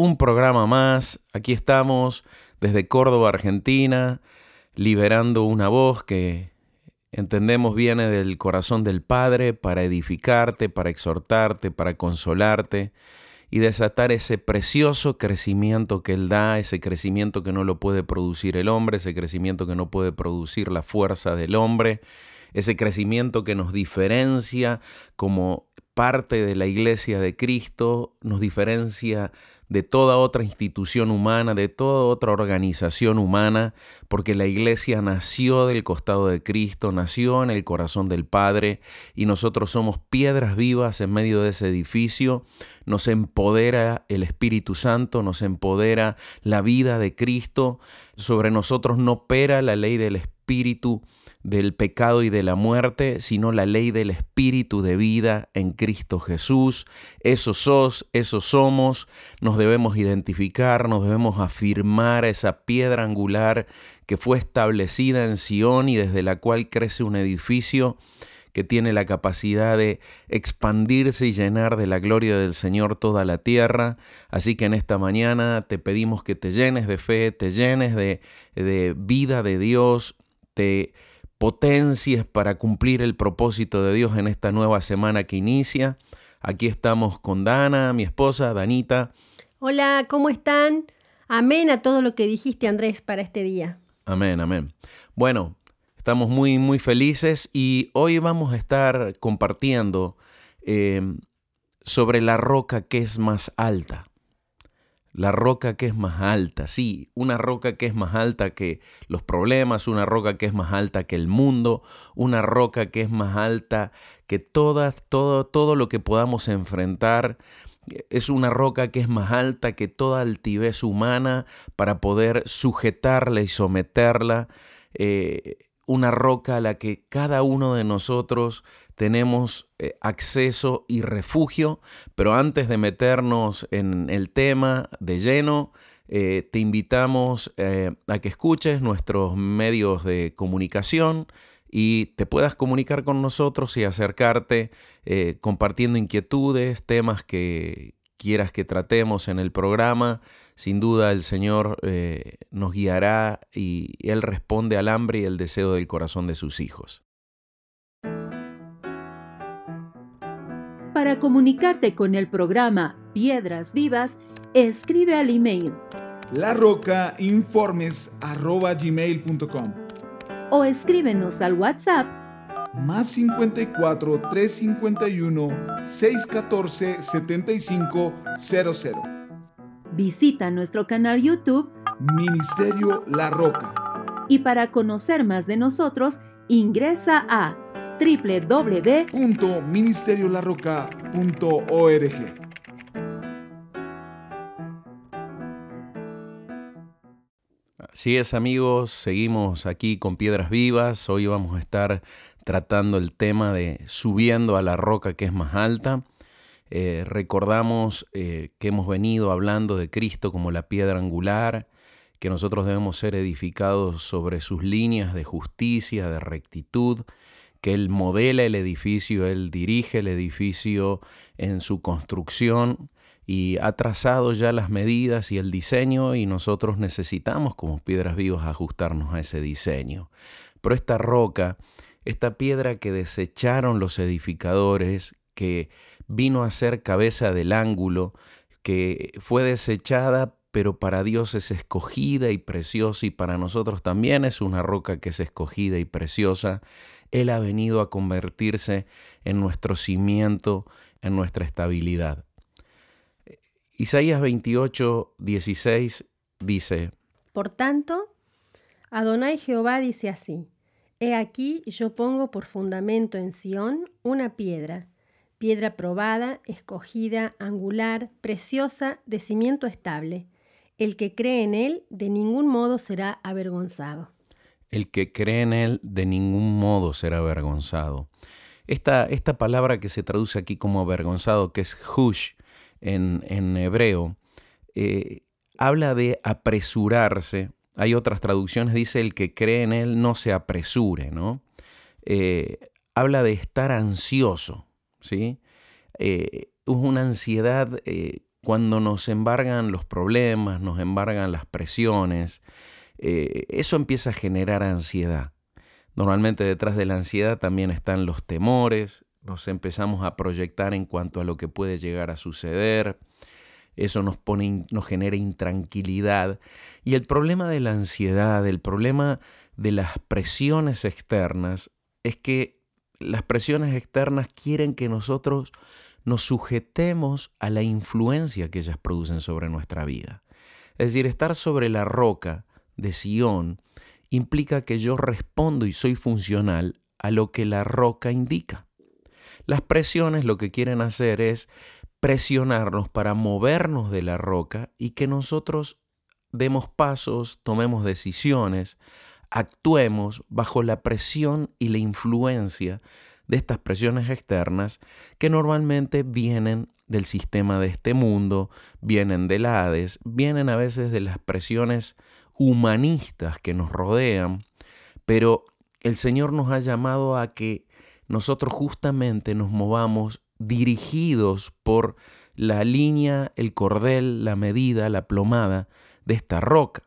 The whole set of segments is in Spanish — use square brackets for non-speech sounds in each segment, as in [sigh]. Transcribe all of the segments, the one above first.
un programa más. Aquí estamos desde Córdoba, Argentina, liberando una voz que entendemos viene del corazón del Padre para edificarte, para exhortarte, para consolarte y desatar ese precioso crecimiento que Él da, ese crecimiento que no lo puede producir el hombre, ese crecimiento que no puede producir la fuerza del hombre, ese crecimiento que nos diferencia como parte de la iglesia de Cristo, nos diferencia de toda otra institución humana, de toda otra organización humana, porque la iglesia nació del costado de Cristo, nació en el corazón del Padre, y nosotros somos piedras vivas en medio de ese edificio. Nos empodera el Espíritu Santo, nos empodera la vida de Cristo. Sobre nosotros no opera la ley del Espíritu del pecado y de la muerte, sino la ley del espíritu de vida en Cristo Jesús. Eso sos, eso somos, nos debemos identificar, nos debemos afirmar esa piedra angular que fue establecida en Sión y desde la cual crece un edificio que tiene la capacidad de expandirse y llenar de la gloria del Señor toda la tierra. Así que en esta mañana te pedimos que te llenes de fe, te llenes de, de vida de Dios, te potencias para cumplir el propósito de Dios en esta nueva semana que inicia. Aquí estamos con Dana, mi esposa, Danita. Hola, ¿cómo están? Amén a todo lo que dijiste, Andrés, para este día. Amén, amén. Bueno, estamos muy, muy felices y hoy vamos a estar compartiendo eh, sobre la roca que es más alta. La roca que es más alta, sí, una roca que es más alta que los problemas, una roca que es más alta que el mundo, una roca que es más alta que todo, todo lo que podamos enfrentar. Es una roca que es más alta que toda altivez humana para poder sujetarla y someterla. Eh, una roca a la que cada uno de nosotros tenemos eh, acceso y refugio, pero antes de meternos en el tema de lleno, eh, te invitamos eh, a que escuches nuestros medios de comunicación y te puedas comunicar con nosotros y acercarte compartiendo inquietudes, temas que quieras que tratemos en el programa. Sin duda el Señor nos guiará y Él responde al hambre y el deseo del corazón de sus hijos. Para comunicarte con el programa Piedras Vivas, escribe al email larrocainformes.gmail.com o escríbenos al WhatsApp más 54 351 614 7500. Visita nuestro canal YouTube Ministerio La Roca. Y para conocer más de nosotros, ingresa a www.ministeriolarroca.org. Así es amigos, seguimos aquí con Piedras Vivas. Hoy vamos a estar tratando el tema de subiendo a la roca que es más alta. Eh, recordamos eh, que hemos venido hablando de Cristo como la piedra angular, que nosotros debemos ser edificados sobre sus líneas de justicia, de rectitud, que Él modela el edificio, Él dirige el edificio en su construcción y ha trazado ya las medidas y el diseño y nosotros necesitamos como piedras vivas ajustarnos a ese diseño. Pero esta roca, esta piedra que desecharon los edificadores, que vino a ser cabeza del ángulo, que fue desechada pero para Dios es escogida y preciosa y para nosotros también es una roca que es escogida y preciosa, él ha venido a convertirse en nuestro cimiento, en nuestra estabilidad. Isaías 28, 16 dice, Por tanto, Adonai Jehová dice así, He aquí yo pongo por fundamento en Sión una piedra, piedra probada, escogida, angular, preciosa, de cimiento estable. el que cree en Él de ningún modo será avergonzado. El que cree en Él de ningún modo será avergonzado. Esta, esta palabra que se traduce aquí como avergonzado, que es hush en, hebreo, eh, habla de apresurarse. Hay otras traducciones, dice el que cree en Él no se apresure, ¿no? Eh, habla de estar ansioso, ¿sí? Eh, es una ansiedad cuando nos embargan los problemas, nos embargan las presiones, eh, eso empieza a generar ansiedad. Normalmente detrás de la ansiedad también están los temores, nos empezamos a proyectar en cuanto a lo que puede llegar a suceder, eso nos pone, nos genera intranquilidad. Y el problema de la ansiedad, el problema de las presiones externas, es que las presiones externas quieren que nosotros nos sujetemos a la influencia que ellas producen sobre nuestra vida. Es decir, estar sobre la roca de Sion implica que yo respondo y soy funcional a lo que la roca indica. Las presiones lo que quieren hacer es presionarnos para movernos de la roca y que nosotros demos pasos, tomemos decisiones, actuemos bajo la presión y la influencia de estas presiones externas que normalmente vienen del sistema de este mundo, vienen del Hades, vienen a veces de las presiones humanistas que nos rodean, pero el Señor nos ha llamado a que nosotros justamente nos movamos dirigidos por la línea, el cordel, la medida, la plomada de esta roca.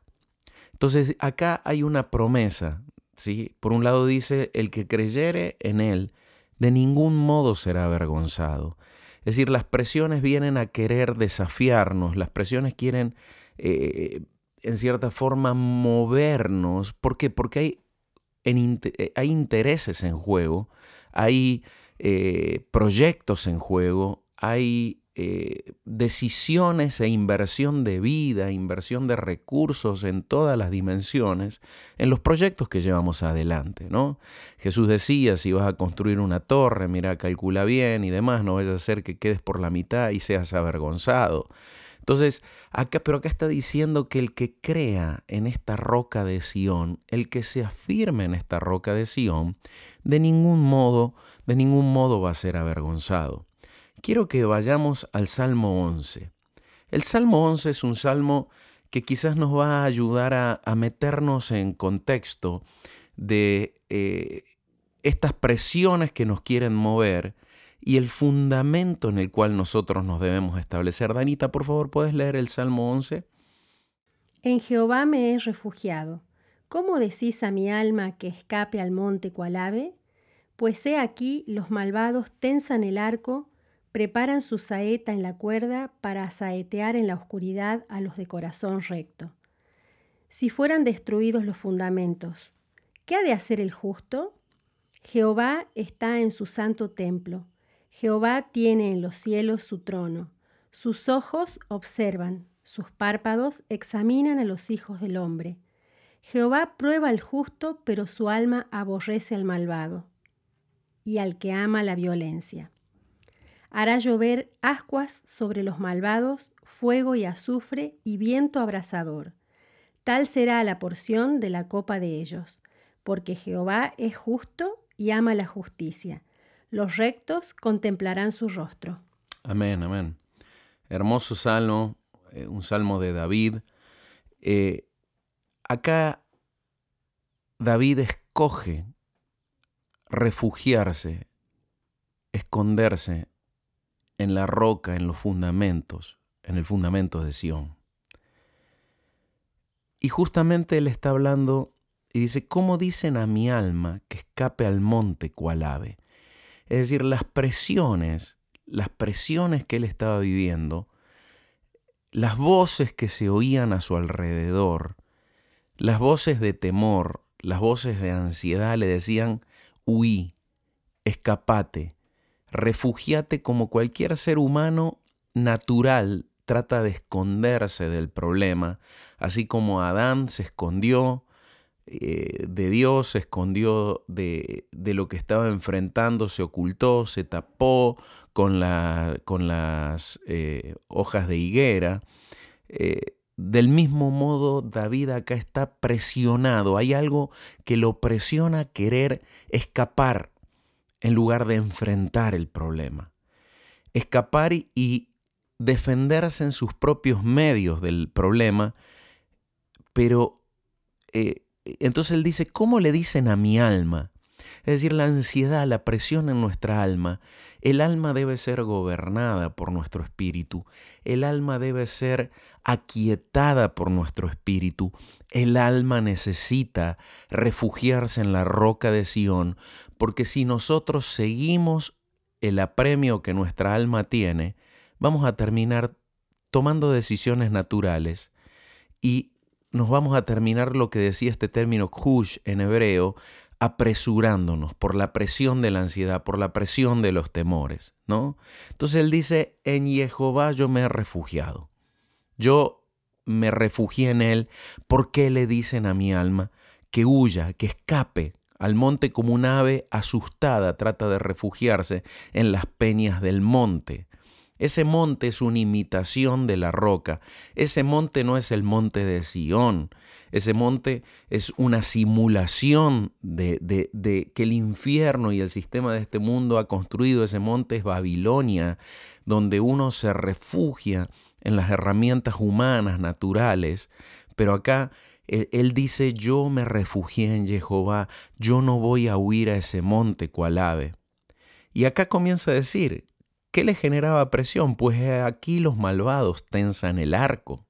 Entonces acá hay una promesa, ¿sí? Por un lado dice, el que creyere en Él, de ningún modo será avergonzado. Es decir, las presiones vienen a querer desafiarnos, las presiones quieren, eh, en cierta forma, movernos. ¿Por qué? Porque hay, eh, hay intereses en juego, hay eh, proyectos en juego, hay eh, decisiones e inversión de vida, inversión de recursos en todas las dimensiones, en los proyectos que llevamos adelante, ¿no? Jesús decía, si vas a construir una torre, mira, calcula bien y demás, no vayas a hacer que quedes por la mitad y seas avergonzado. Entonces, pero acá está diciendo que el que crea en esta roca de Sión, el que se afirme en esta roca de Sión, de ningún modo, de ningún modo va a ser avergonzado quiero que vayamos al Salmo 11. El Salmo 11 es un salmo que quizás nos va a ayudar a, meternos en contexto de eh, estas presiones que nos quieren mover y el fundamento en el cual nosotros nos debemos establecer. Danita, por favor, ¿puedes leer el Salmo 11? En Jehová me he refugiado. ¿Cómo decís a mi alma que escape al monte cual ave? Pues he aquí los malvados tensan el arco, preparan su saeta en la cuerda para saetear en la oscuridad a los de corazón recto. Si fueran destruidos los fundamentos, ¿qué ha de hacer el justo? Jehová está en su santo templo. Jehová tiene en los cielos su trono. Sus ojos observan, sus párpados examinan a los hijos del hombre. Jehová prueba al justo, pero su alma aborrece al malvado y al que ama la violencia hará llover ascuas sobre los malvados, fuego y azufre y viento abrasador. Tal será la porción de la copa de ellos, porque Jehová es justo y ama la justicia. Los rectos contemplarán su rostro. Amén, amén. Hermoso salmo, eh, un salmo de David. Eh, acá David escoge refugiarse, esconderse en la roca, en los fundamentos, en el fundamento de Sión. Y justamente él está hablando y dice, ¿cómo dicen a mi alma que escape al monte cual ave? Es decir, las presiones, las presiones que él estaba viviendo, las voces que se oían a su alrededor, las voces de temor, las voces de ansiedad le decían, huí, escapate, refugiate como cualquier ser humano natural trata de esconderse del problema, así como Adán se escondió eh, de Dios, se escondió de, lo que estaba enfrentando, se ocultó, se tapó con, la, con las eh, hojas de higuera. Eh, del mismo modo, David acá está presionado. Hay algo que lo presiona a querer escapar en lugar de enfrentar el problema. Escapar y defenderse en sus propios medios del problema, pero entonces él dice, ¿cómo le dicen a mi alma? Es decir, la ansiedad, la presión en nuestra alma. El alma debe ser gobernada por nuestro espíritu. El alma debe ser aquietada por nuestro espíritu. El alma necesita refugiarse en la roca de Sión, porque si nosotros seguimos el apremio que nuestra alma tiene, vamos a terminar tomando decisiones naturales y nos vamos a terminar lo que decía este término kush en hebreo, apresurándonos por la presión de la ansiedad, por la presión de los temores, ¿no? Entonces él dice, en Jehová yo me he refugiado. Yo me refugié en él. ¿Por qué le dicen a mi alma que huya, que escape al monte como un ave asustada trata de refugiarse en las peñas del monte? Ese monte es una imitación de la roca. Ese monte no es el monte de Sión. Ese monte es una simulación de, que el infierno y el sistema de este mundo ha construido. Ese monte es Babilonia, donde uno se refugia en las herramientas humanas, naturales. Pero acá él, él, dice, yo me refugié en Jehová, yo no voy a huir a ese monte cual ave. Y acá comienza a decir, ¿Qué le generaba presión? Pues aquí los malvados tensan el arco.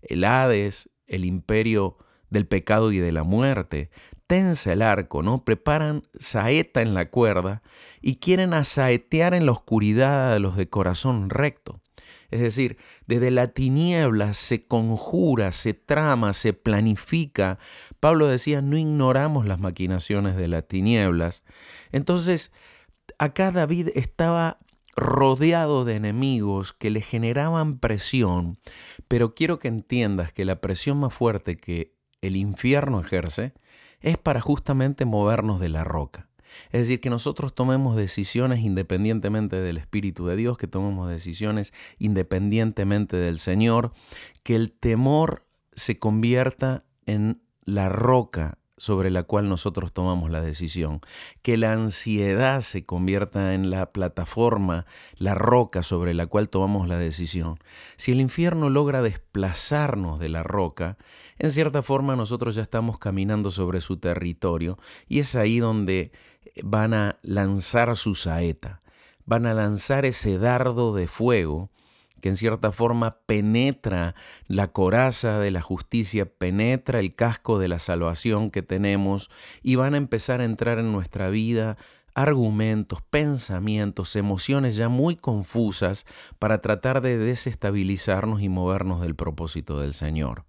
El Hades, el imperio del pecado y de la muerte, tensa el arco, ¿no? Preparan saeta en la cuerda y quieren asaetear en la oscuridad a los de corazón recto. Es decir, desde la tiniebla se conjura, se trama, se planifica. Pablo decía, no ignoramos las maquinaciones de las tinieblas. Entonces, acá David estaba rodeado de enemigos que le generaban presión, pero quiero que entiendas que la presión más fuerte que el infierno ejerce es para justamente movernos de la roca. Es decir, que nosotros tomemos decisiones independientemente del Espíritu de Dios, que tomemos decisiones independientemente del Señor, que el temor se convierta en la roca sobre la cual nosotros tomamos la decisión, que la ansiedad se convierta en la plataforma, la roca sobre la cual tomamos la decisión. Si el infierno logra desplazarnos de la roca, en cierta forma nosotros ya estamos caminando sobre su territorio y es ahí donde van a lanzar su saeta, van a lanzar ese dardo de fuego que en cierta forma penetra la coraza de la justicia, penetra el casco de la salvación que tenemos y van a empezar a entrar en nuestra vida argumentos, pensamientos, emociones ya muy confusas para tratar de desestabilizarnos y movernos del propósito del Señor.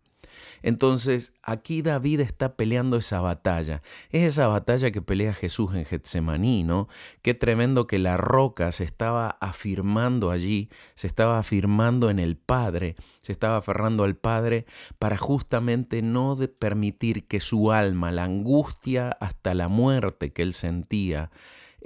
Entonces, aquí David está peleando esa batalla. Es esa batalla que pelea Jesús en Getsemaní, ¿no? Qué tremendo que la roca se estaba afirmando allí, se estaba afirmando en el Padre, se estaba aferrando al Padre para justamente no permitir que su alma, la angustia hasta la muerte que él sentía,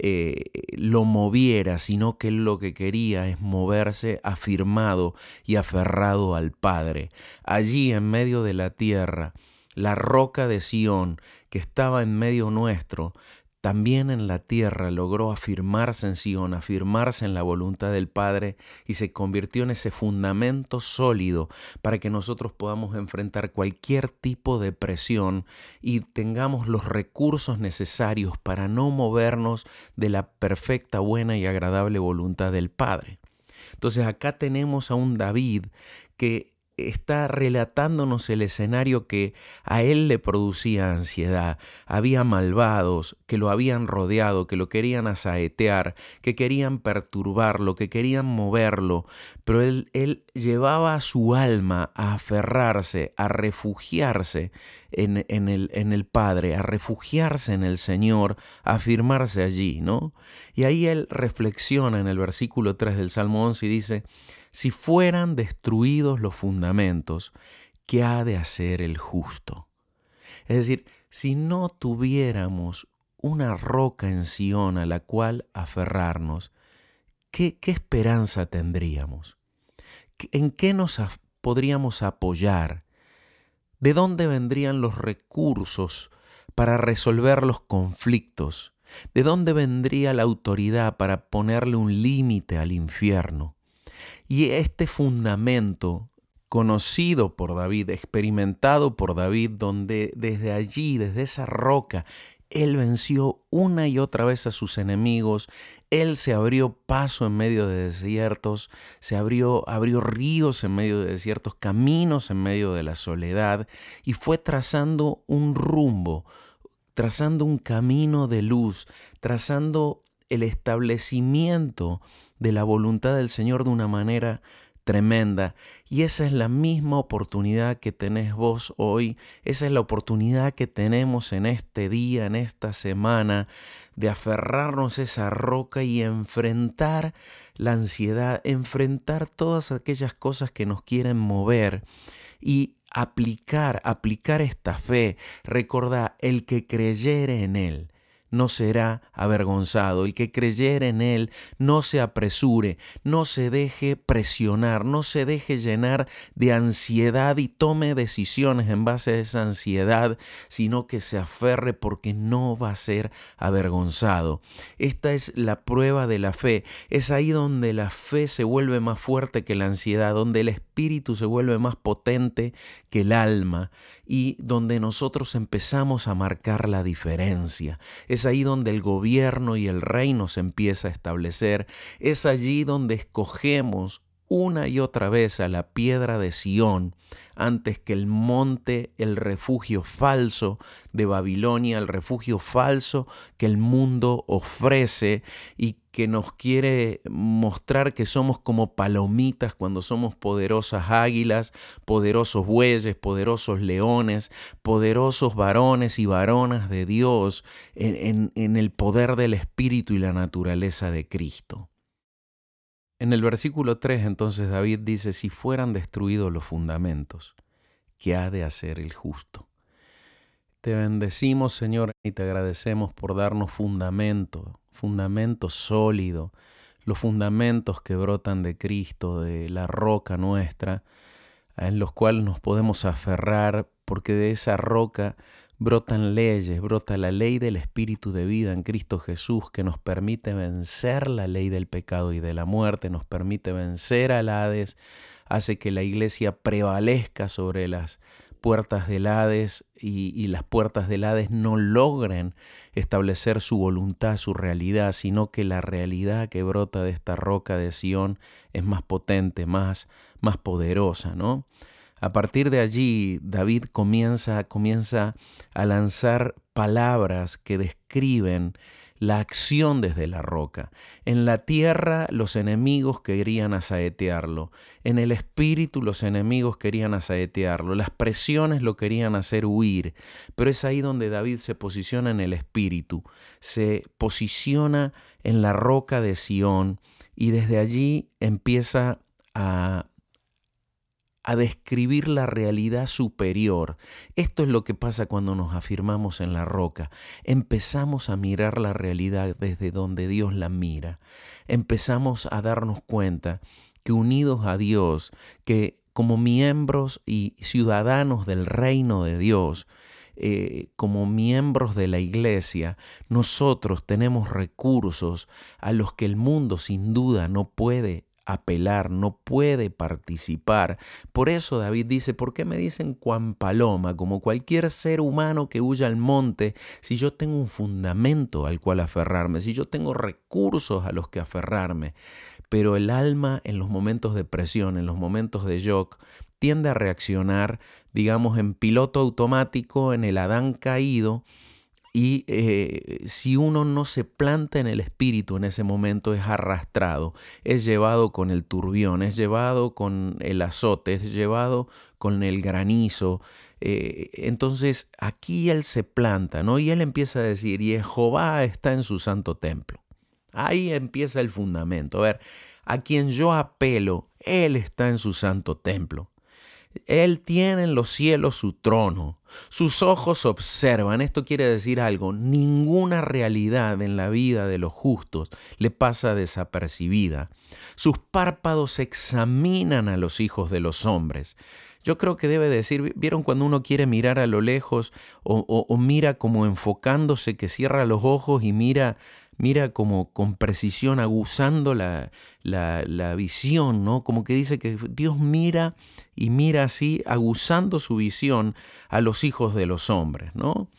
eh, lo moviera, sino que él lo que quería es moverse afirmado y aferrado al Padre. Allí en medio de la tierra, la roca de Sión, que estaba en medio nuestro, también en la tierra logró afirmarse en Sion, afirmarse en la voluntad del Padre y se convirtió en ese fundamento sólido para que nosotros podamos enfrentar cualquier tipo de presión y tengamos los recursos necesarios para no movernos de la perfecta, buena y agradable voluntad del Padre. Entonces acá tenemos a un David que está relatándonos el escenario que a él le producía ansiedad. Había malvados que lo habían rodeado, que lo querían asaetear, que querían perturbarlo, que querían moverlo, pero él, él llevaba a su alma a aferrarse, a refugiarse en, en, el, en el Padre, a refugiarse en el Señor, a afirmarse allí, ¿no? Y ahí él reflexiona en el versículo 3 del Salmo 11 y dice, si fueran destruidos los fundamentos, ¿qué ha de hacer el justo? Es decir, si no tuviéramos una roca en Sion a la cual aferrarnos, ¿qué, qué esperanza tendríamos? ¿En qué nos podríamos apoyar? ¿De dónde vendrían los recursos para resolver los conflictos? ¿De dónde vendría la autoridad para ponerle un límite al infierno? Y este fundamento conocido por David, experimentado por David, donde desde allí, desde esa roca, él venció una y otra vez a sus enemigos, Él se abrió paso en medio de desiertos, se abrió, abrió ríos en medio de desiertos, caminos en medio de la soledad, y fue trazando un rumbo, trazando un camino de luz, trazando el establecimiento de la voluntad del Señor de una manera tremenda. Y esa es la misma oportunidad que tenés vos hoy, esa es la oportunidad que tenemos en este día, en esta semana, de aferrarnos a esa roca y enfrentar la ansiedad, enfrentar todas aquellas cosas que nos quieren mover y aplicar, aplicar esta fe. Recordá, el que creyere en Él no será avergonzado. El que creyere en Él no se apresure, no se deje presionar, no se deje llenar de ansiedad y tome decisiones en base a esa ansiedad, sino que se aferre porque no va a ser avergonzado. Esta es la prueba de la fe. Es ahí donde la fe se vuelve más fuerte que la ansiedad, donde el espíritu se vuelve más potente que el alma y donde nosotros empezamos a marcar la diferencia. Es ahí donde el gobierno y el reino se empieza a establecer. Es allí donde escogemos una y otra vez a la piedra de Sión antes que el monte, el refugio falso de Babilonia, el refugio falso que el mundo ofrece y que nos quiere mostrar que somos como palomitas cuando somos poderosas águilas, poderosos bueyes, poderosos leones, poderosos varones y varonas de Dios en, en, el poder del Espíritu y la naturaleza de Cristo. En el versículo 3 entonces David dice, si fueran destruidos los fundamentos, ¿qué ha de hacer el justo? Te bendecimos Señor y te agradecemos por darnos fundamento, fundamento sólido, los fundamentos que brotan de Cristo, de la roca nuestra, en los cuales nos podemos aferrar, porque de esa roca brotan leyes, brota la ley del Espíritu de vida en Cristo Jesús que nos permite vencer la ley del pecado y de la muerte, nos permite vencer al Hades, hace que la iglesia prevalezca sobre las puertas del Hades y, las puertas del Hades no logren establecer su voluntad, su realidad, sino que la realidad que brota de esta roca de Sión es más potente, más, más poderosa, ¿no? A partir de allí, David comienza, comienza a lanzar palabras que describen la acción desde la roca. En la tierra los enemigos querían asaetearlo, en el espíritu los enemigos querían asaetearlo, las presiones lo querían hacer huir, pero es ahí donde David se posiciona en el espíritu, se posiciona en la roca de Sión y desde allí empieza a a describir la realidad superior. Esto es lo que pasa cuando nos afirmamos en la roca. Empezamos a mirar la realidad desde donde Dios la mira. Empezamos a darnos cuenta que unidos a Dios, que como miembros y ciudadanos del reino de Dios, eh, como miembros de la iglesia, nosotros tenemos recursos a los que el mundo sin duda no puede apelar, no puede participar. Por eso David dice, ¿por qué me dicen cuan paloma? Como cualquier ser humano que huya al monte, si yo tengo un fundamento al cual aferrarme, si yo tengo recursos a los que aferrarme. Pero el alma en los momentos de presión, en los momentos de shock, tiende a reaccionar, digamos, en piloto automático, en el Adán caído, y eh, si uno no se planta en el espíritu en ese momento es arrastrado, es llevado con el turbión, es llevado con el azote, es llevado con el granizo. Eh, entonces aquí él se planta, ¿no? Y él empieza a decir, y Jehová está en su santo templo. Ahí empieza el fundamento. A ver, a quien yo apelo, él está en su santo templo. Él tiene en los cielos su trono. Sus ojos observan. Esto quiere decir algo. Ninguna realidad en la vida de los justos le pasa desapercibida. Sus párpados examinan a los hijos de los hombres. Yo creo que debe decir, ¿vieron cuando uno quiere mirar a lo lejos o, mira como enfocándose, que cierra los ojos y mira mira como con precisión, aguzando la, la, visión, ¿no? Como que dice que Dios mira y mira así, aguzando su visión a los hijos de los hombres, ¿no?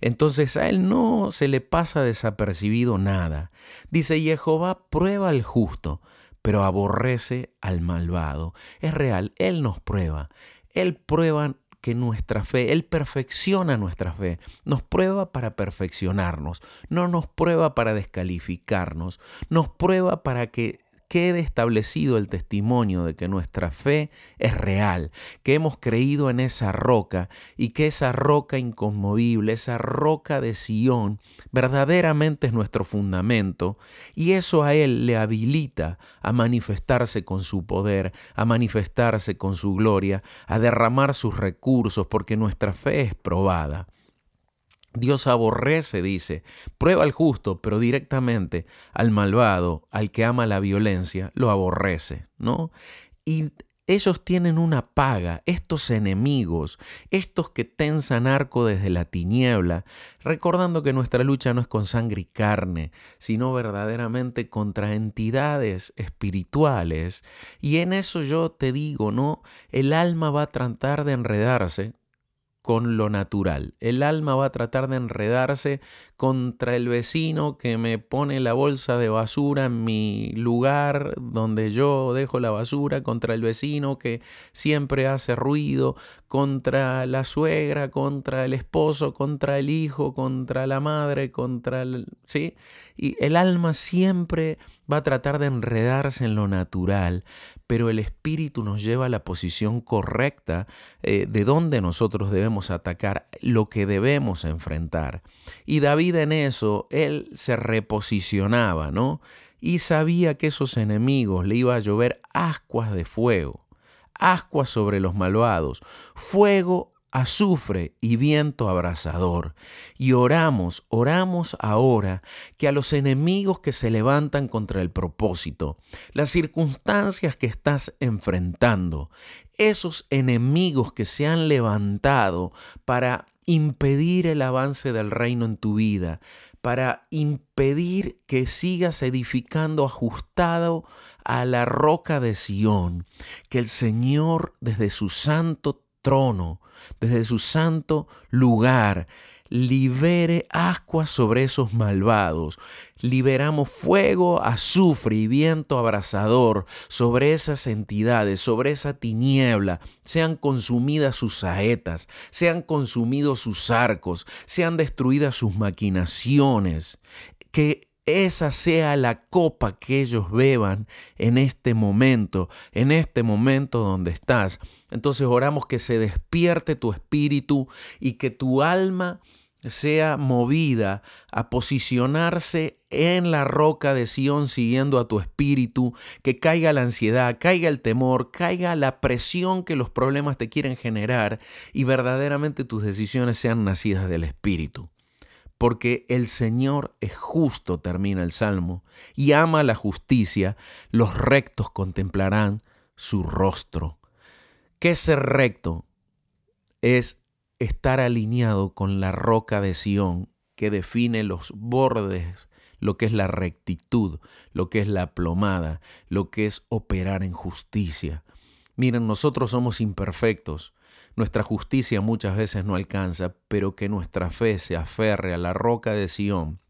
Entonces a él no se le pasa desapercibido nada. Dice, Jehová prueba al justo, pero aborrece al malvado. Es real, Él nos prueba. Él prueba que nuestra fe, Él perfecciona nuestra fe, nos prueba para perfeccionarnos, no nos prueba para descalificarnos, nos prueba para que quede establecido el testimonio de que nuestra fe es real, que hemos creído en esa roca y que esa roca inconmovible, esa roca de Sión, verdaderamente es nuestro fundamento y eso a Él le habilita a manifestarse con su poder, a manifestarse con su gloria, a derramar sus recursos porque nuestra fe es probada. Dios aborrece, dice, prueba al justo, pero directamente al malvado, al que ama la violencia, lo aborrece, ¿no? Y ellos tienen una paga, estos enemigos, estos que tensan arco desde la tiniebla, recordando que nuestra lucha no es con sangre y carne, sino verdaderamente contra entidades espirituales. Y en eso yo te digo, ¿no? El alma va a tratar de enredarse con lo natural. El alma va a tratar de enredarse contra el vecino que me pone la bolsa de basura en mi lugar donde yo dejo la basura, contra el vecino que siempre hace ruido, contra la suegra, contra el esposo, contra el hijo, contra la madre, contra el... ¿sí? Y el alma siempre va a tratar de enredarse en lo natural, pero el espíritu nos lleva a la posición correcta eh, de donde nosotros debemos atacar, lo que debemos enfrentar. Y David en eso, él se reposicionaba, ¿no? Y sabía que esos enemigos le iba a llover ascuas de fuego, ascuas sobre los malvados, fuego azufre y viento abrasador. Y oramos, oramos ahora que a los enemigos que se levantan contra el propósito, las circunstancias que estás enfrentando, esos enemigos que se han levantado para impedir el avance del reino en tu vida, para impedir que sigas edificando ajustado a la roca de Sión, que el Señor desde su santo trono, desde su santo lugar, libere ascuas sobre esos malvados. Liberamos fuego, azufre y viento abrasador sobre esas entidades, sobre esa tiniebla. Sean consumidas sus saetas, sean consumidos sus arcos, sean destruidas sus maquinaciones. Que esa sea la copa que ellos beban en este momento, en este momento donde estás. Entonces oramos que se despierte tu espíritu y que tu alma sea movida a posicionarse en la roca de Sión siguiendo a tu espíritu, que caiga la ansiedad, caiga el temor, caiga la presión que los problemas te quieren generar y verdaderamente tus decisiones sean nacidas del espíritu porque el Señor es justo, termina el Salmo, y ama la justicia, los rectos contemplarán su rostro. ¿Qué ser recto? Es estar alineado con la roca de Sión que define los bordes, lo que es la rectitud, lo que es la plomada, lo que es operar en justicia. Miren, nosotros somos imperfectos, nuestra justicia muchas veces no alcanza, pero que nuestra fe se aferre a la roca de Sión.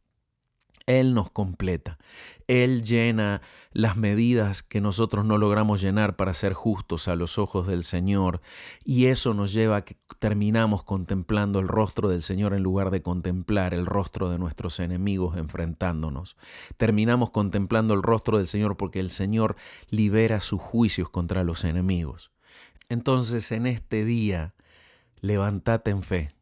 Él nos completa. Él llena las medidas que nosotros no logramos llenar para ser justos a los ojos del Señor. Y eso nos lleva a que terminamos contemplando el rostro del Señor en lugar de contemplar el rostro de nuestros enemigos enfrentándonos. Terminamos contemplando el rostro del Señor porque el Señor libera sus juicios contra los enemigos. Entonces en este día, levántate en fe,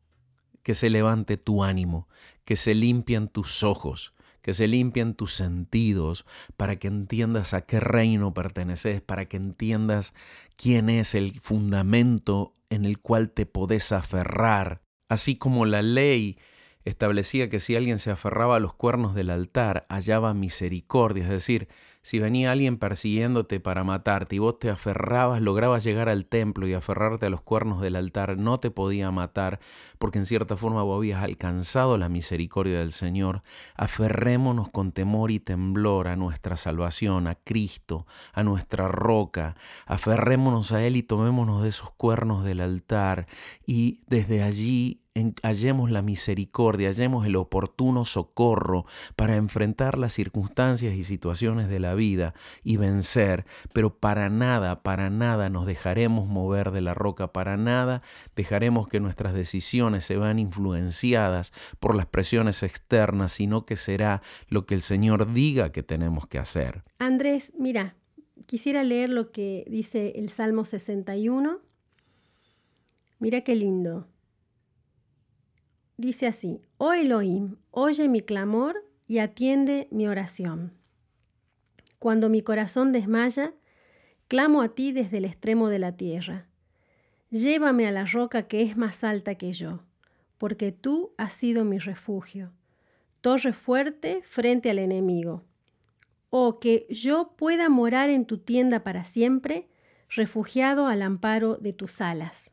que se levante tu ánimo, que se limpian tus ojos, que se limpien tus sentidos para que entiendas a qué reino perteneces, para que entiendas quién es el fundamento en el cual te podés aferrar, así como la ley establecía que si alguien se aferraba a los cuernos del altar, hallaba misericordia, es decir, si venía alguien persiguiéndote para matarte y vos te aferrabas, lograbas llegar al templo y aferrarte a los cuernos del altar, no te podía matar, porque en cierta forma vos habías alcanzado la misericordia del Señor. Aferrémonos con temor y temblor a nuestra salvación, a Cristo, a nuestra roca. Aferrémonos a Él y tomémonos de esos cuernos del altar y desde allí hallemos la misericordia, hallemos el oportuno socorro para enfrentar las circunstancias y situaciones de la vida y vencer, pero para nada, para nada nos dejaremos mover de la roca, para nada dejaremos que nuestras decisiones se vean influenciadas por las presiones externas, sino que será lo que el Señor diga que tenemos que hacer. Andrés, mira, quisiera leer lo que dice el Salmo 61. Mira qué lindo. Dice así, oh Elohim, oye mi clamor y atiende mi oración. Cuando mi corazón desmaya, clamo a ti desde el extremo de la tierra. Llévame a la roca que es más alta que yo, porque tú has sido mi refugio, torre fuerte frente al enemigo. Oh, que yo pueda morar en tu tienda para siempre, refugiado al amparo de tus alas.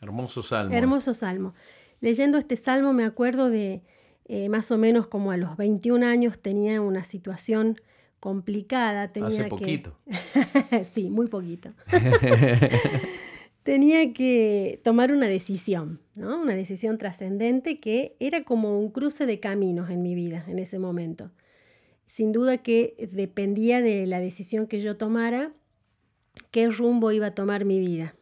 Hermoso salmo. Hermoso salmo. Leyendo este salmo me acuerdo de eh, más o menos como a los 21 años tenía una situación complicada. Tenía Hace poquito. [laughs] sí, muy poquito. [laughs] tenía que tomar una decisión, ¿no? Una decisión trascendente que era como un cruce de caminos en mi vida en ese momento. Sin duda que dependía de la decisión que yo tomara, qué rumbo iba a tomar mi vida.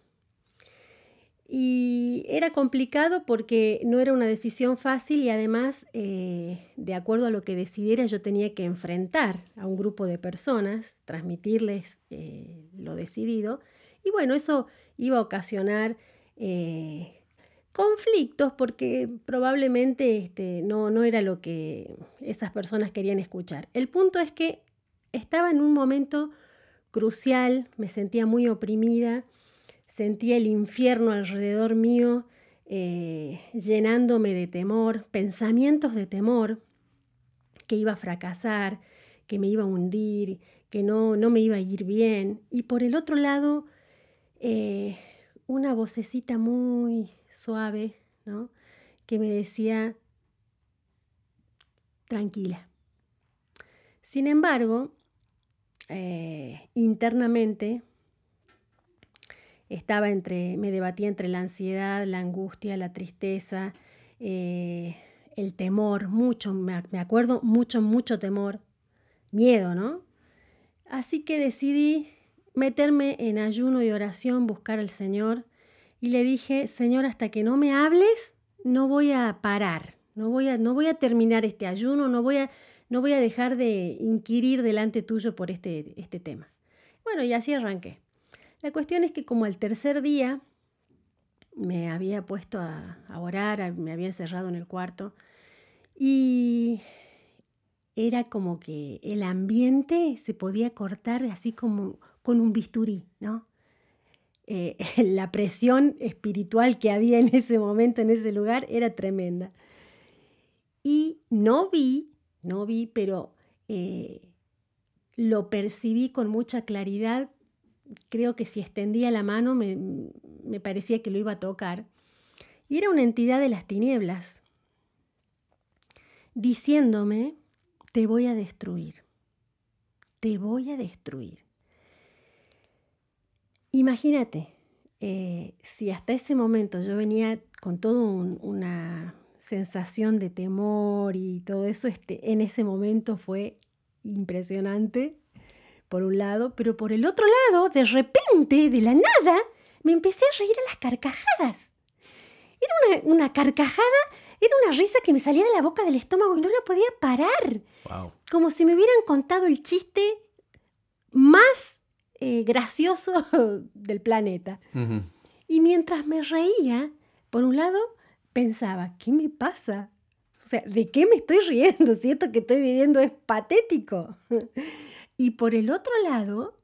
Y era complicado porque no era una decisión fácil y además, eh, de acuerdo a lo que decidiera, yo tenía que enfrentar a un grupo de personas, transmitirles eh, lo decidido. Y bueno, eso iba a ocasionar eh, conflictos porque probablemente este, no, no era lo que esas personas querían escuchar. El punto es que estaba en un momento crucial, me sentía muy oprimida Sentía el infierno alrededor mío eh, llenándome de temor, pensamientos de temor, que iba a fracasar, que me iba a hundir, que no, no me iba a ir bien. Y por el otro lado, eh, una vocecita muy suave, ¿no? Que me decía, tranquila. Sin embargo, eh, internamente estaba entre, me debatía entre la ansiedad, la angustia, la tristeza, eh, el temor, mucho, me, acuerdo, mucho, mucho temor, miedo, ¿no? Así que decidí meterme en ayuno y oración, buscar al Señor, y le dije, Señor, hasta que no me hables, no voy a parar, no voy a, no voy a terminar este ayuno, no voy a, no voy a dejar de inquirir delante tuyo por este, este tema. Bueno, y así arranqué. La cuestión es que como al tercer día me había puesto a, orar, me había encerrado en el cuarto y era como que el ambiente se podía cortar así como con un bisturí, ¿no? Eh, [laughs] la presión espiritual que había en ese momento, en ese lugar, era tremenda. Y no vi, no vi, pero eh, lo percibí con mucha claridad creo que si extendía la mano me, me parecía que lo iba a tocar. Y era una entidad de las tinieblas, diciéndome, te voy a destruir, te voy a destruir. Imagínate, eh, si hasta ese momento yo venía con toda una sensación de temor y todo eso, este, en ese momento fue impresionante por un lado, pero por el otro lado, de repente, de la nada, me empecé a reír a las carcajadas. Era una, carcajada, era una risa que me salía de la boca del estómago y no la podía parar. Como si me hubieran contado el chiste más eh, gracioso [laughs] del planeta. Y mientras me reía, por un lado, pensaba, ¿qué me pasa? O sea, ¿de qué me estoy riendo? [laughs] Si esto que estoy viviendo es patético. Y por el otro lado,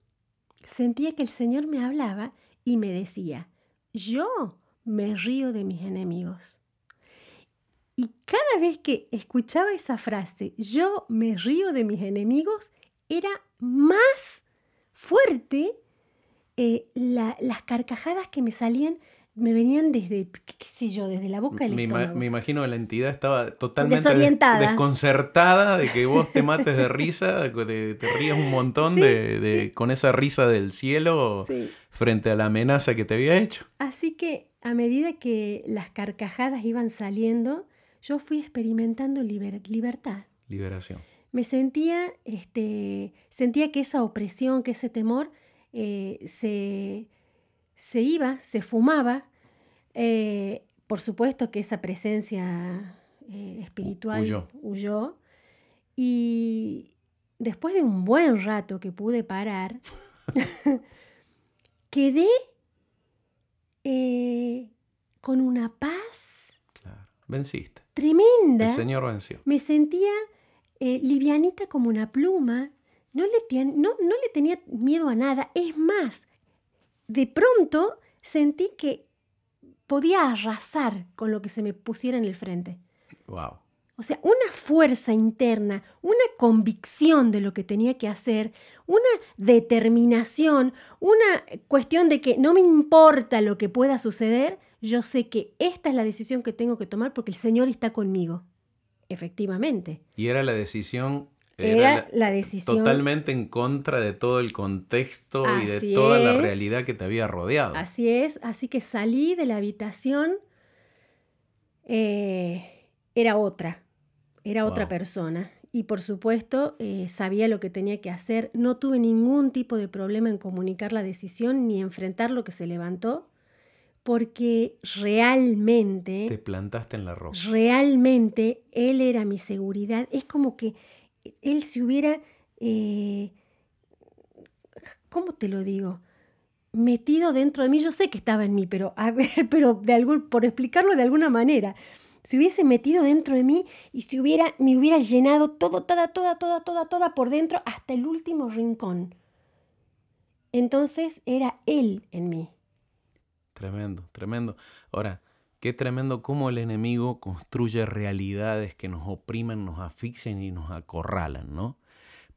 sentía que el Señor me hablaba y me decía, yo me río de mis enemigos. Y cada vez que escuchaba esa frase, yo me río de mis enemigos, era más fuerte eh, las carcajadas que me salían me venían desde, qué sé yo, desde la boca del me, estómago. me imagino que la entidad estaba totalmente Desorientada. des- desconcertada de que vos te mates de [laughs] risa, te, te rías un montón Sí, de, de- sí. con esa risa del cielo Sí. frente a la amenaza que te había hecho. Así que a medida que las carcajadas iban saliendo, yo fui experimentando liber- libertad. Liberación. Me sentía, este, sentía que esa opresión, que ese temor eh, se, se iba, se fumaba. Eh, por supuesto que esa presencia eh, espiritual huyó. huyó. Y después de un buen rato que pude parar, [laughs] quedé eh, con una paz Claro. Venciste. tremenda. El Señor venció. Me sentía livianita como una pluma. No le, tien- no, no le tenía miedo a nada. Es más, de pronto sentí que podía arrasar con lo que se me pusiera en el frente. Wow. O sea, una fuerza interna, una convicción de lo que tenía que hacer, una determinación, una cuestión de que no me importa lo que pueda suceder, yo sé que esta es la decisión que tengo que tomar porque el Señor está conmigo. Efectivamente. Y era la decisión. Era, la- la decisión. totalmente en contra de todo el contexto y de toda la realidad que te había rodeado. Así es, así que salí de la habitación, eh, era otra, era otra persona. Y por supuesto, eh, sabía lo que tenía que hacer. No tuve ningún tipo de problema en comunicar la decisión ni enfrentar lo que se levantó, porque realmente, Te plantaste en la roca. realmente él era mi seguridad. Es como que él se hubiera, eh, ¿cómo te lo digo? Metido dentro de mí. Yo sé que estaba en mí, pero a ver, [laughs] pero de algún, por explicarlo de alguna manera, se hubiese metido dentro de mí y se hubiera, me hubiera llenado todo, toda, toda, toda, toda, toda por dentro hasta el último rincón. Entonces era él en mí. Tremendo, tremendo. Ahora, qué tremendo cómo el enemigo construye realidades que nos oprimen, nos asfixian y nos acorralan, ¿no?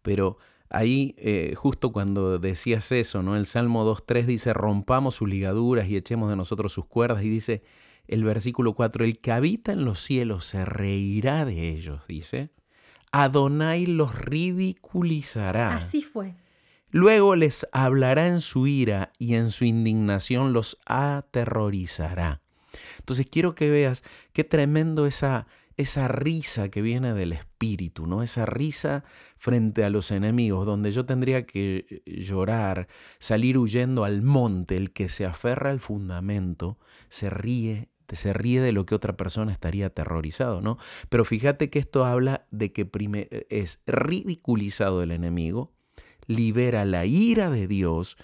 Pero ahí, eh, justo cuando decías eso, ¿no? El Salmo 2.3 dice, rompamos sus ligaduras y echemos de nosotros sus cuerdas. Y dice el versículo 4, el que habita en los cielos se reirá de ellos, dice. Adonai los ridiculizará. Así fue. Luego les hablará en su ira y en su indignación los aterrorizará. Entonces quiero que veas qué tremendo esa, esa risa que viene del espíritu, ¿no? Esa risa frente a los enemigos, donde yo tendría que eh, llorar, salir huyendo al monte, el que se aferra al fundamento, se ríe se ríe de lo que otra persona estaría aterrorizado, ¿no? Pero fíjate que esto habla de que prime- es ridiculizado el enemigo, libera la ira de Dios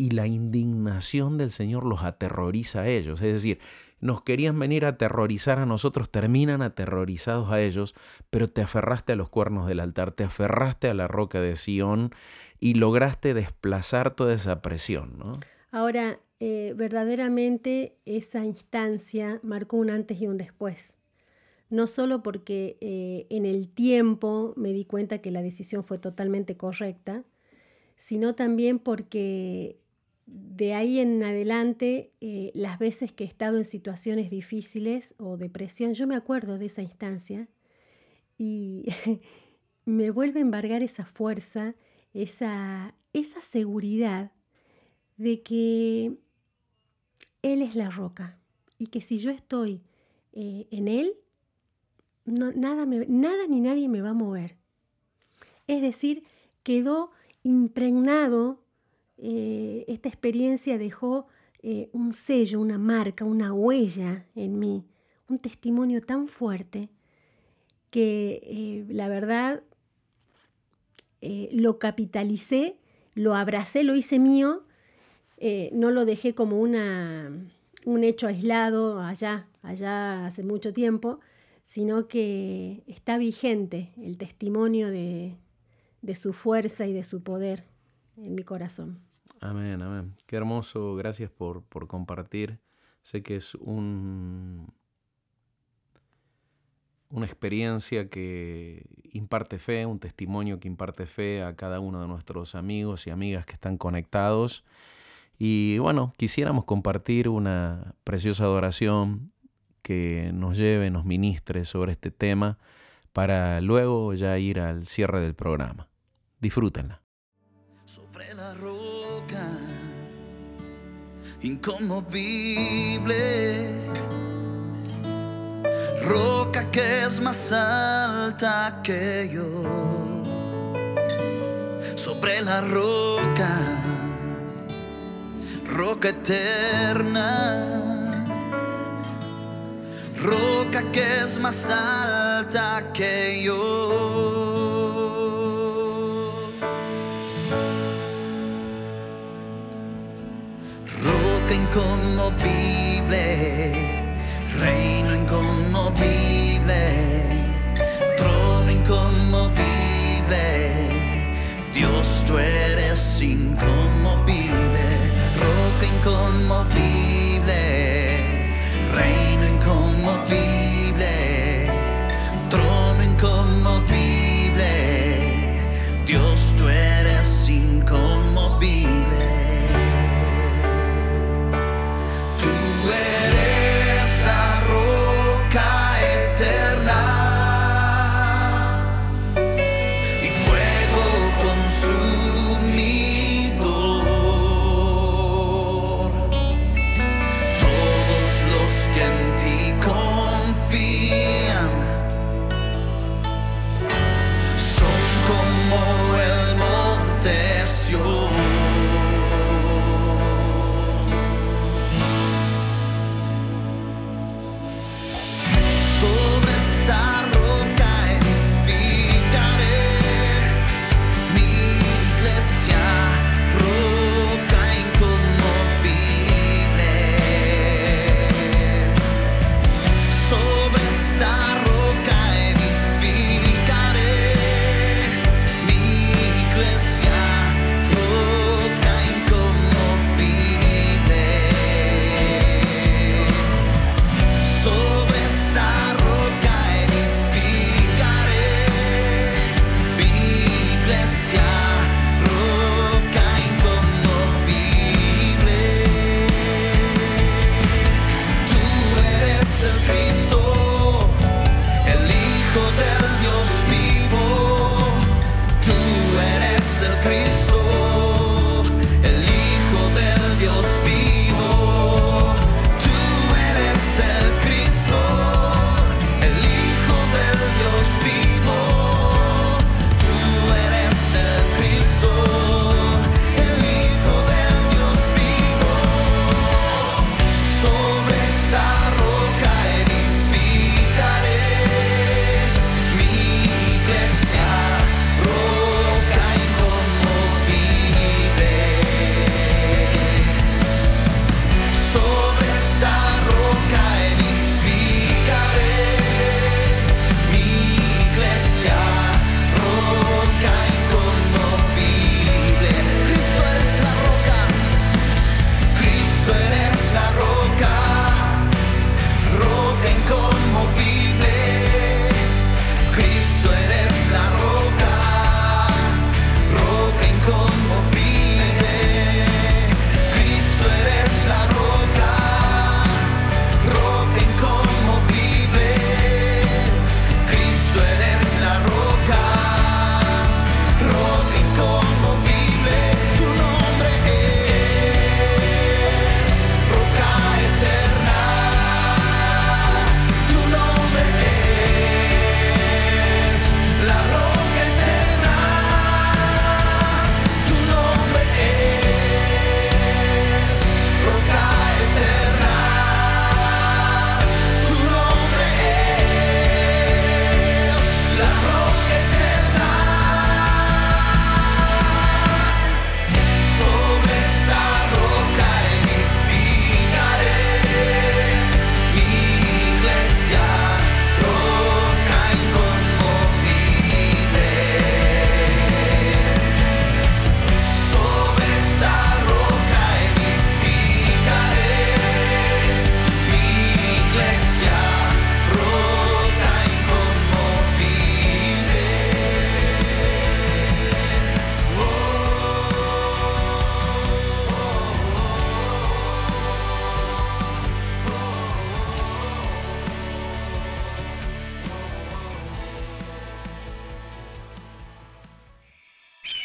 y la indignación del Señor los aterroriza a ellos. Es decir, nos querían venir a aterrorizar a nosotros, terminan aterrorizados a ellos, pero te aferraste a los cuernos del altar, te aferraste a la roca de Sión y lograste desplazar toda esa presión, ¿no? Ahora, eh, verdaderamente esa instancia marcó un antes y un después. No solo porque eh, en el tiempo me di cuenta que la decisión fue totalmente correcta, sino también porque de ahí en adelante, eh, las veces que he estado en situaciones difíciles o depresión, yo me acuerdo de esa instancia y [laughs] me vuelve a embargar esa fuerza, esa, esa seguridad de que Él es la roca y que si yo estoy eh, en Él, no, nada, me, nada ni nadie me va a mover. Es decir, quedó impregnado, eh, esta experiencia dejó eh, un sello, una marca, una huella en mí, un testimonio tan fuerte que eh, la verdad lo capitalicé, lo abracé, lo hice mío, no lo dejé como una, un hecho aislado allá, allá hace mucho tiempo, sino que está vigente el testimonio de, de su fuerza y de su poder en mi corazón. Amén, amén. Qué hermoso, gracias por, por compartir. Sé que es un, una experiencia que imparte fe, un testimonio que imparte fe a cada uno de nuestros amigos y amigas que están conectados. Y bueno, quisiéramos compartir una preciosa adoración que nos lleve, nos ministre sobre este tema para luego ya ir al cierre del programa. Disfrútenla. Sobre la inconmovible roca que es más alta que yo. Sobre la roca, roca eterna, roca que es más alta que yo. Inconmovible reino inconmovible, trono inconmovible, Dios tú eres inconmovible, roca inconmovible,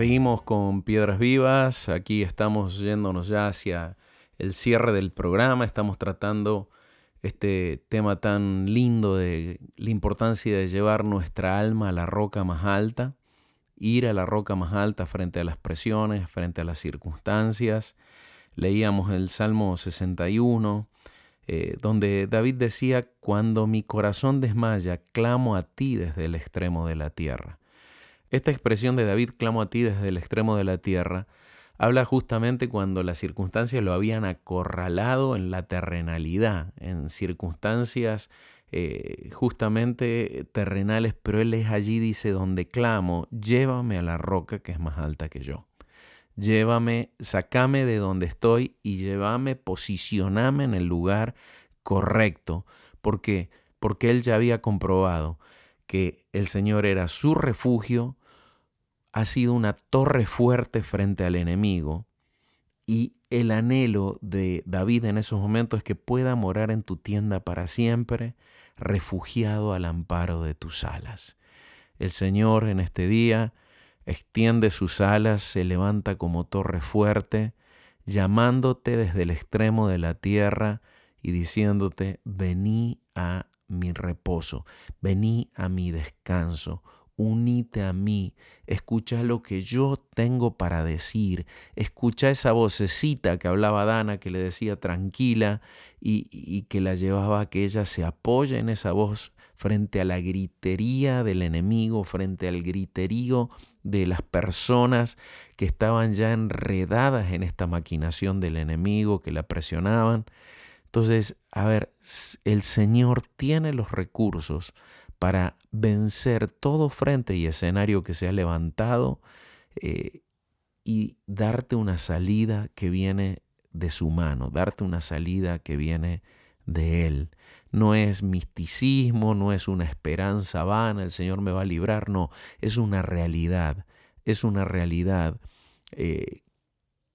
Seguimos con Piedras Vivas, aquí estamos yéndonos ya hacia el cierre del programa, estamos tratando este tema tan lindo de la importancia de llevar nuestra alma a la roca más alta, ir a la roca más alta frente a las presiones, frente a las circunstancias. Leíamos el Salmo 61, eh, donde David decía, cuando mi corazón desmaya, clamo a ti desde el extremo de la tierra. Esta expresión de David, clamo a ti desde el extremo de la tierra, habla justamente cuando las circunstancias lo habían acorralado en la terrenalidad, en circunstancias eh, justamente terrenales, pero él es allí, dice, donde clamo, llévame a la roca que es más alta que yo. Llévame, sacame de donde estoy y llévame, posicioname en el lugar correcto. ¿Por qué? Porque él ya había comprobado que el Señor era su refugio, ha sido una torre fuerte frente al enemigo y el anhelo de David en esos momentos es que pueda morar en tu tienda para siempre, refugiado al amparo de tus alas. El Señor en este día extiende sus alas, se levanta como torre fuerte, llamándote desde el extremo de la tierra y diciéndote, vení a mi reposo, vení a mi descanso, unite a mí, escucha lo que yo tengo para decir, escucha esa vocecita que hablaba Dana, que le decía tranquila y, que la llevaba a que ella se apoye en esa voz frente a la gritería del enemigo, frente al griterío de las personas que estaban ya enredadas en esta maquinación del enemigo, que la presionaban. Entonces, a ver, el Señor tiene los recursos para vencer todo frente y escenario que se ha levantado eh, y darte una salida que viene de su mano, darte una salida que viene de Él. No es misticismo, no es una esperanza vana, el Señor me va a librar, no, es una realidad, es una realidad eh,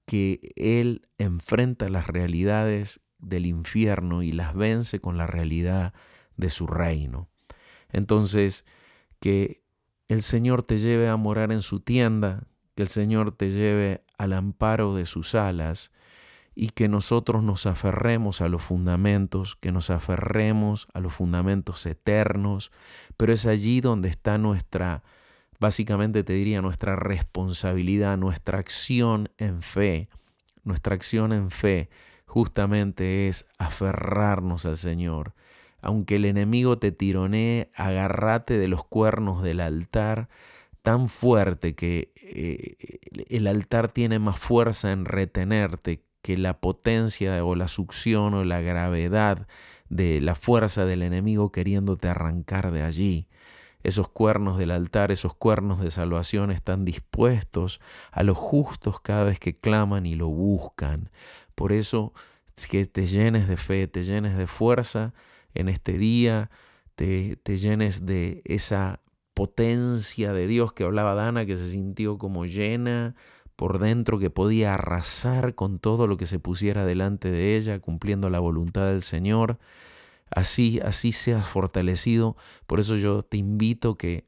que Él enfrenta las realidades del infierno y las vence con la realidad de su reino. Entonces, que el Señor te lleve a morar en su tienda, que el Señor te lleve al amparo de sus alas y que nosotros nos aferremos a los fundamentos, que nos aferremos a los fundamentos eternos, pero es allí donde está nuestra, básicamente te diría, nuestra responsabilidad, nuestra acción en fe. Nuestra acción en fe justamente es aferrarnos al Señor, aunque el enemigo te tironee, agárrate de los cuernos del altar tan fuerte que eh, el altar tiene más fuerza en retenerte que la potencia o la succión o la gravedad de la fuerza del enemigo queriéndote arrancar de allí. Esos cuernos del altar, esos cuernos de salvación están dispuestos a los justos cada vez que claman y lo buscan. Por eso, que te llenes de fe, te llenes de fuerza, en este día, te, llenes de esa potencia de Dios que hablaba Dana, que se sintió como llena por dentro, que podía arrasar con todo lo que se pusiera delante de ella, cumpliendo la voluntad del Señor. Así, así seas fortalecido. Por eso yo te invito que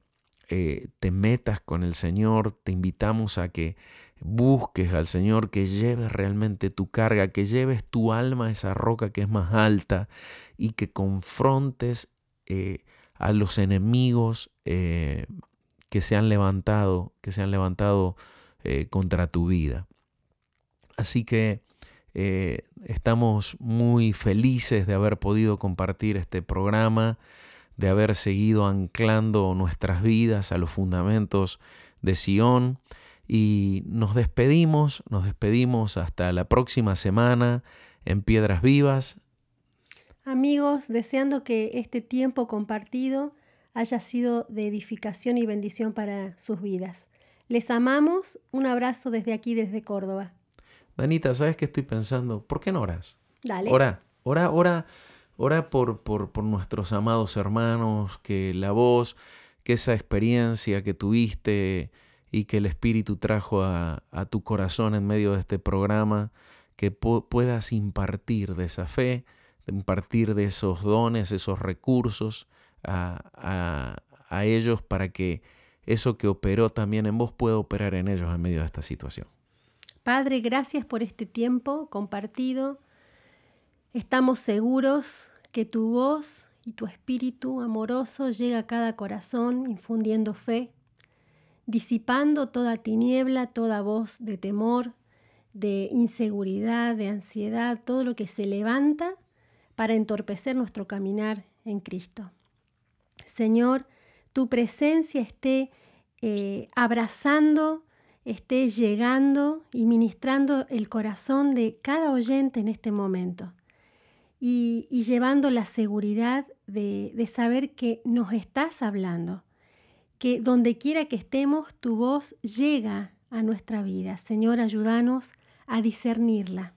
eh, te metas con el Señor, te invitamos a que busques al Señor, que lleves realmente tu carga, que lleves tu alma a esa roca que es más alta y que confrontes eh, a los enemigos eh, que se han levantado, que se han levantado eh, contra tu vida. Así que estamos muy felices de haber podido compartir este programa, de haber seguido anclando nuestras vidas a los fundamentos de Sion. Y nos despedimos, nos despedimos hasta la próxima semana en Piedras Vivas. Amigos, deseando que este tiempo compartido haya sido de edificación y bendición para sus vidas. Les amamos, un abrazo desde aquí, desde Córdoba. Danita, ¿sabes qué estoy pensando? ¿Por qué no oras? Dale. Ora, ora, ora, ora por, por, por nuestros amados hermanos, que la voz, que esa experiencia que tuviste y que el Espíritu trajo a, tu corazón en medio de este programa, que puedas impartir de esa fe, impartir de esos dones, esos recursos a, a, a ellos para que eso que operó también en vos pueda operar en ellos en medio de esta situación. Padre, gracias por este tiempo compartido. Estamos seguros que tu voz y tu espíritu amoroso llega a cada corazón infundiendo fe, disipando toda tiniebla, toda voz de temor, de inseguridad, de ansiedad, todo lo que se levanta para entorpecer nuestro caminar en Cristo. Señor, tu presencia esté eh, abrazando esté llegando y ministrando el corazón de cada oyente en este momento y, llevando la seguridad de, de saber que nos estás hablando, que donde quiera que estemos, tu voz llega a nuestra vida. Señor, ayúdanos a discernirla,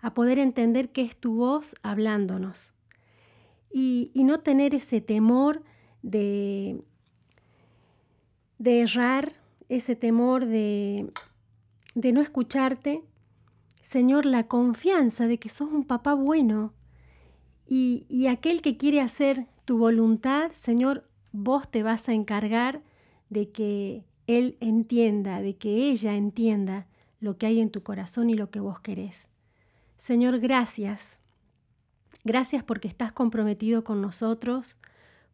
a poder entender que es tu voz hablándonos y, y no tener ese temor de, de errar, ese temor de, de no escucharte, Señor, la confianza de que sos un papá bueno y, y aquel que quiere hacer tu voluntad, Señor, vos te vas a encargar de que Él entienda, de que ella entienda lo que hay en tu corazón y lo que vos querés. Señor, gracias. Gracias porque estás comprometido con nosotros,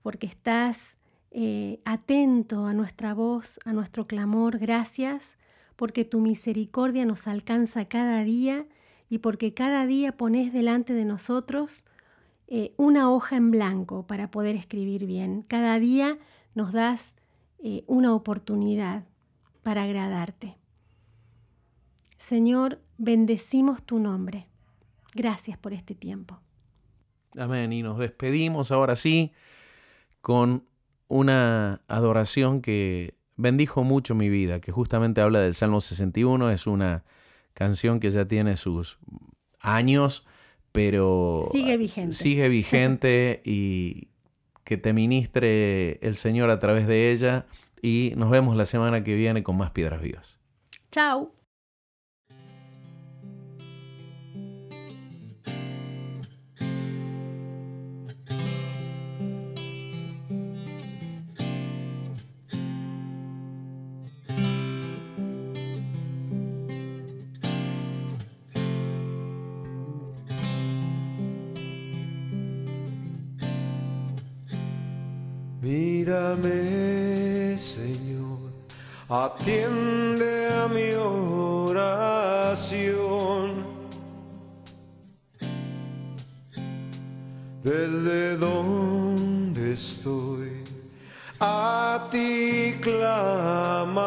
porque estás eh, atento a nuestra voz, a nuestro clamor. Gracias porque tu misericordia nos alcanza cada día y porque cada día pones delante de nosotros eh, una hoja en blanco para poder escribir bien. Cada día nos das eh, una oportunidad para agradarte. Señor, bendecimos tu nombre. Gracias por este tiempo. Amén. Y nos despedimos ahora sí con una adoración que bendijo mucho mi vida, que justamente habla del Salmo 61, es una canción que ya tiene sus años, pero sigue vigente. Sigue vigente y que te ministre el Señor a través de ella y nos vemos la semana que viene con más piedras vivas. Chao. Mírame, Señor, atiende a mi oración. Desde donde estoy, a ti clamaré.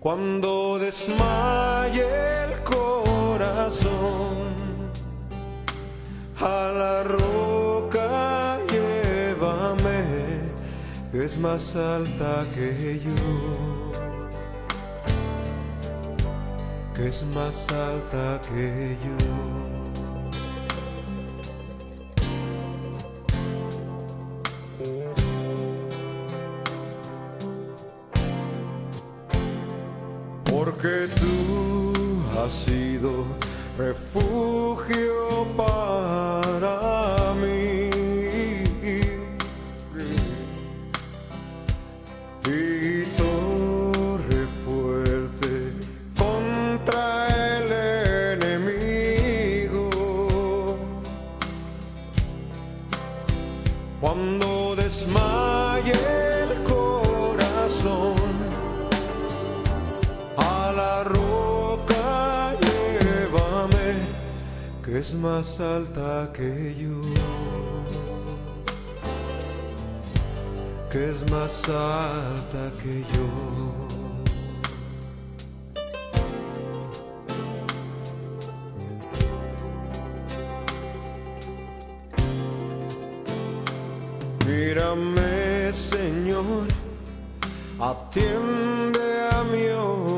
Cuando desmaye es más alta que yo, que es más alta que yo. Que yo. Mírame, Señor, atiende a mi.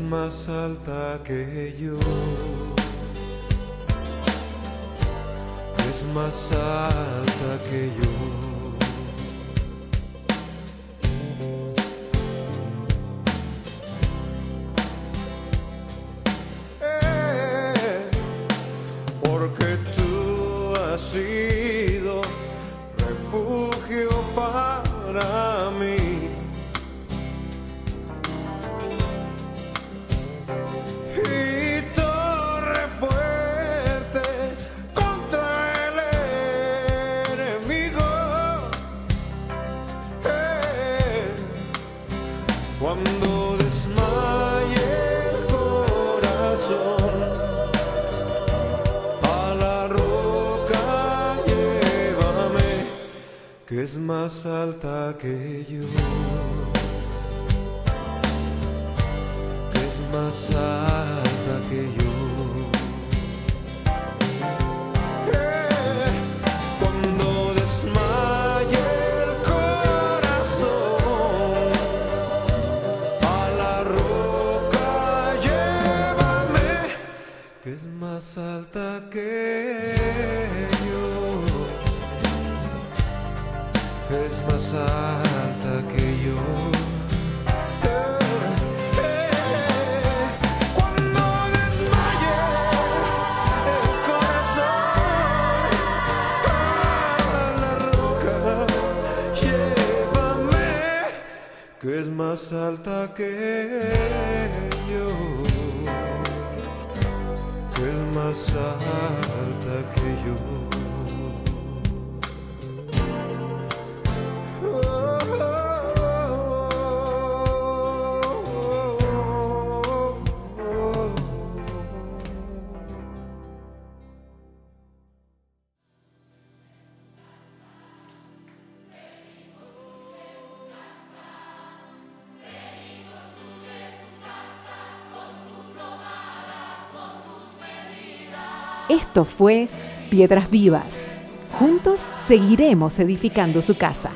Más alta que yo. Es más alta que yo. Eh, porque tú has sido refugio para que es más alta que yo. Que es más alta que yo. Alta que yo. Que es más alta que yo, que es más alta que yo. Esto fue Piedras Vivas. Juntos seguiremos edificando su casa.